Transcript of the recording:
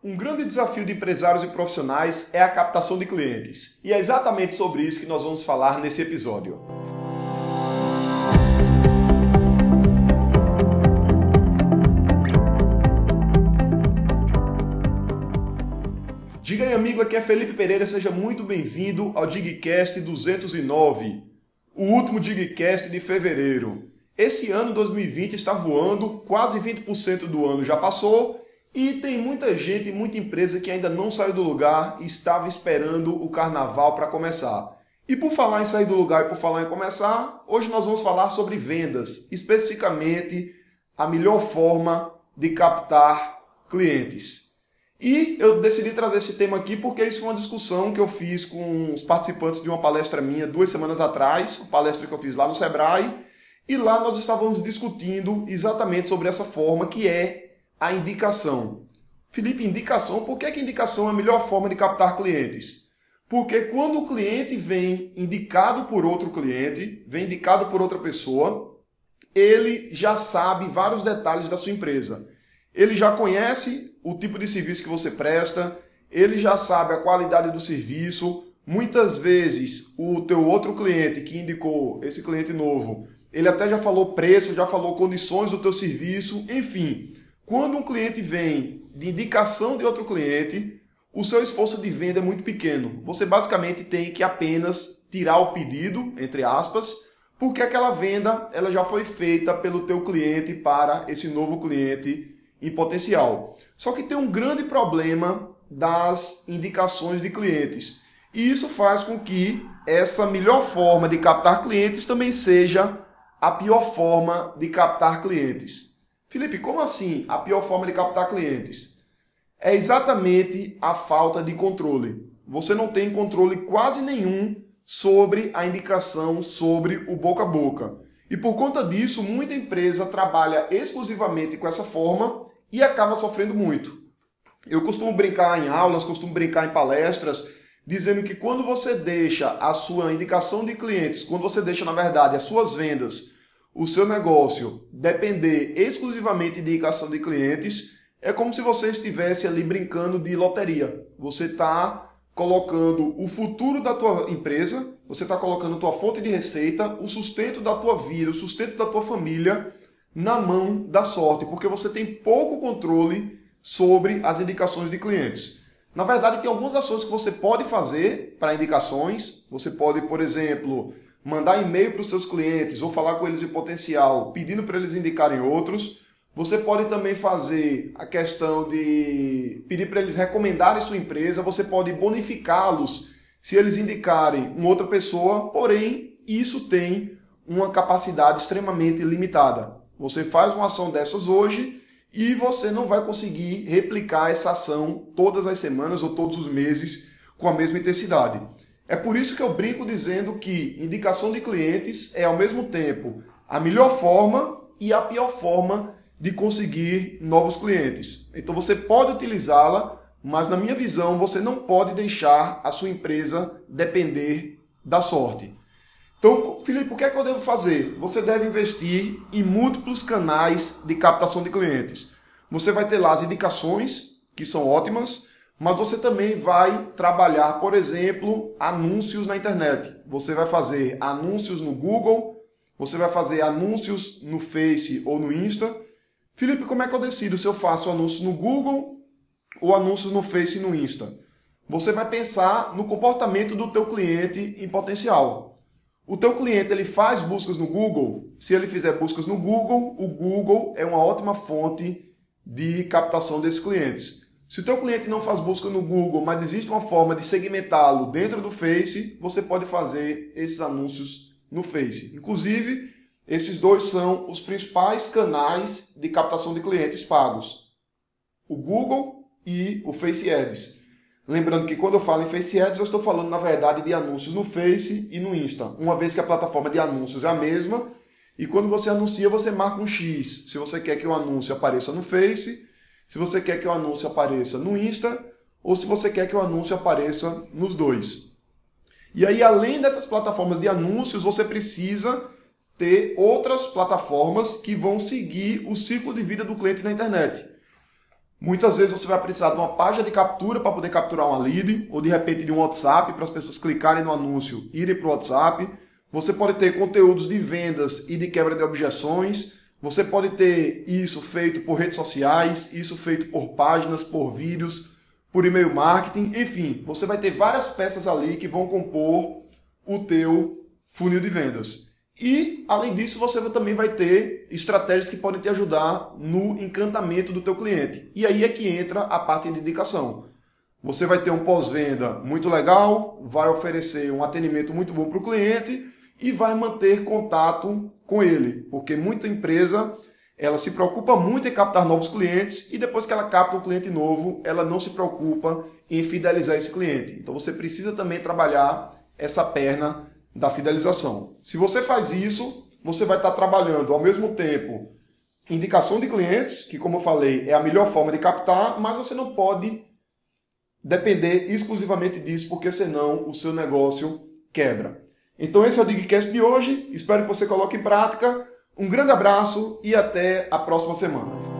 Um grande desafio de empresários e profissionais é a captação de clientes. E é exatamente sobre isso que nós vamos falar nesse episódio. Diga aí, amigo, aqui é Felipe Pereira, seja muito bem-vindo ao Digcast 209, o último Digcast de fevereiro. Esse ano 2020 está voando, quase 20% do ano já passou e tem muita gente, muita empresa que ainda não saiu do lugar e estava esperando o carnaval para começar. E por falar em sair do lugar e por falar em começar, hoje nós vamos falar sobre vendas, especificamente a melhor forma de captar clientes. E eu decidi trazer esse tema aqui porque isso foi uma discussão que eu fiz com os participantes de uma palestra minha duas semanas atrás, uma palestra que eu fiz lá no Sebrae, e lá nós estávamos discutindo exatamente sobre essa forma que é a indicação. Felipe, indicação, por que, é que indicação é a melhor forma de captar clientes? Porque quando o cliente vem indicado por outro cliente, vem indicado por outra pessoa, ele já sabe vários detalhes da sua empresa. Ele já conhece o tipo de serviço que você presta, ele já sabe a qualidade do serviço. Muitas vezes o teu outro cliente que indicou esse cliente novo, ele até já falou preço, já falou condições do teu serviço, enfim. Quando um cliente vem de indicação de outro cliente, o seu esforço de venda é muito pequeno. Você basicamente tem que apenas tirar o pedido, entre aspas, porque aquela venda ela já foi feita pelo teu cliente para esse novo cliente em potencial. Só que tem um grande problema das indicações de clientes. E isso faz com que essa melhor forma de captar clientes também seja a pior forma de captar clientes. Felipe, como assim a pior forma de captar clientes? É exatamente a falta de controle. Você não tem controle quase nenhum sobre a indicação, sobre o boca a boca. E por conta disso, muita empresa trabalha exclusivamente com essa forma e acaba sofrendo muito. Eu costumo brincar em aulas, costumo brincar em palestras, dizendo que quando você deixa a sua indicação de clientes, quando você deixa, na verdade, as suas vendas o seu negócio depender exclusivamente de indicação de clientes, é como se você estivesse ali brincando de loteria. Você está colocando o futuro da tua empresa, você está colocando a tua fonte de receita, o sustento da tua vida, o sustento da tua família na mão da sorte, porque você tem pouco controle sobre as indicações de clientes. Na verdade, tem algumas ações que você pode fazer para indicações. Você pode, por exemplo, mandar e-mail para os seus clientes ou falar com eles em potencial, pedindo para eles indicarem outros. Você pode também fazer a questão de pedir para eles recomendarem sua empresa, você pode bonificá-los se eles indicarem uma outra pessoa, porém, isso tem uma capacidade extremamente limitada. Você faz uma ação dessas hoje e você não vai conseguir replicar essa ação todas as semanas ou todos os meses com a mesma intensidade. É por isso que eu brinco dizendo que indicação de clientes é ao mesmo tempo a melhor forma e a pior forma de conseguir novos clientes. Então você pode utilizá-la, mas na minha visão você não pode deixar a sua empresa depender da sorte. Então, Felipe, o que é que eu devo fazer? Você deve investir em múltiplos canais de captação de clientes. Você vai ter lá as indicações, que são ótimas, mas você também vai trabalhar, por exemplo, anúncios na internet. Você vai fazer anúncios no Google, você vai fazer anúncios no Face ou no Insta. Felipe, como é que eu decido se eu faço anúncios no Google ou anúncios no Face e no Insta? Você vai pensar no comportamento do teu cliente em potencial. O teu cliente ele faz buscas no Google. Se ele fizer buscas no Google, o Google é uma ótima fonte de captação desses clientes. Se o teu cliente não faz busca no Google, mas existe uma forma de segmentá-lo dentro do Face, você pode fazer esses anúncios no Face. Inclusive, esses dois são os principais canais de captação de clientes pagos: o Google e o Face Ads. Lembrando que quando eu falo em Face Ads, eu estou falando na verdade de anúncios no Face e no Insta, uma vez que a plataforma de anúncios é a mesma. E quando você anuncia, você marca um X. Se você quer que o anúncio apareça no Face, se você quer que o anúncio apareça no Insta ou se você quer que o anúncio apareça nos dois. E aí, além dessas plataformas de anúncios, você precisa ter outras plataformas que vão seguir o ciclo de vida do cliente na internet. Muitas vezes você vai precisar de uma página de captura para poder capturar uma lead, ou de repente de um WhatsApp para as pessoas clicarem no anúncio, irem para o WhatsApp. Você pode ter conteúdos de vendas e de quebra de objeções. Você pode ter isso feito por redes sociais, isso feito por páginas, por vídeos, por e-mail marketing, enfim, você vai ter várias peças ali que vão compor o teu funil de vendas. E, além disso, você também vai ter estratégias que podem te ajudar no encantamento do teu cliente. E aí é que entra a parte de indicação. Você vai ter um pós-venda muito legal, vai oferecer um atendimento muito bom para o cliente e vai manter contato com ele, porque muita empresa ela se preocupa muito em captar novos clientes e depois que ela capta um cliente novo, ela não se preocupa em fidelizar esse cliente. Então você precisa também trabalhar essa perna da fidelização. Se você faz isso, você vai estar trabalhando ao mesmo tempo indicação de clientes, que como eu falei é a melhor forma de captar, mas você não pode depender exclusivamente disso, porque senão o seu negócio quebra. Então esse é o Digcast de hoje. Espero que você coloque em prática. Um grande abraço e até a próxima semana.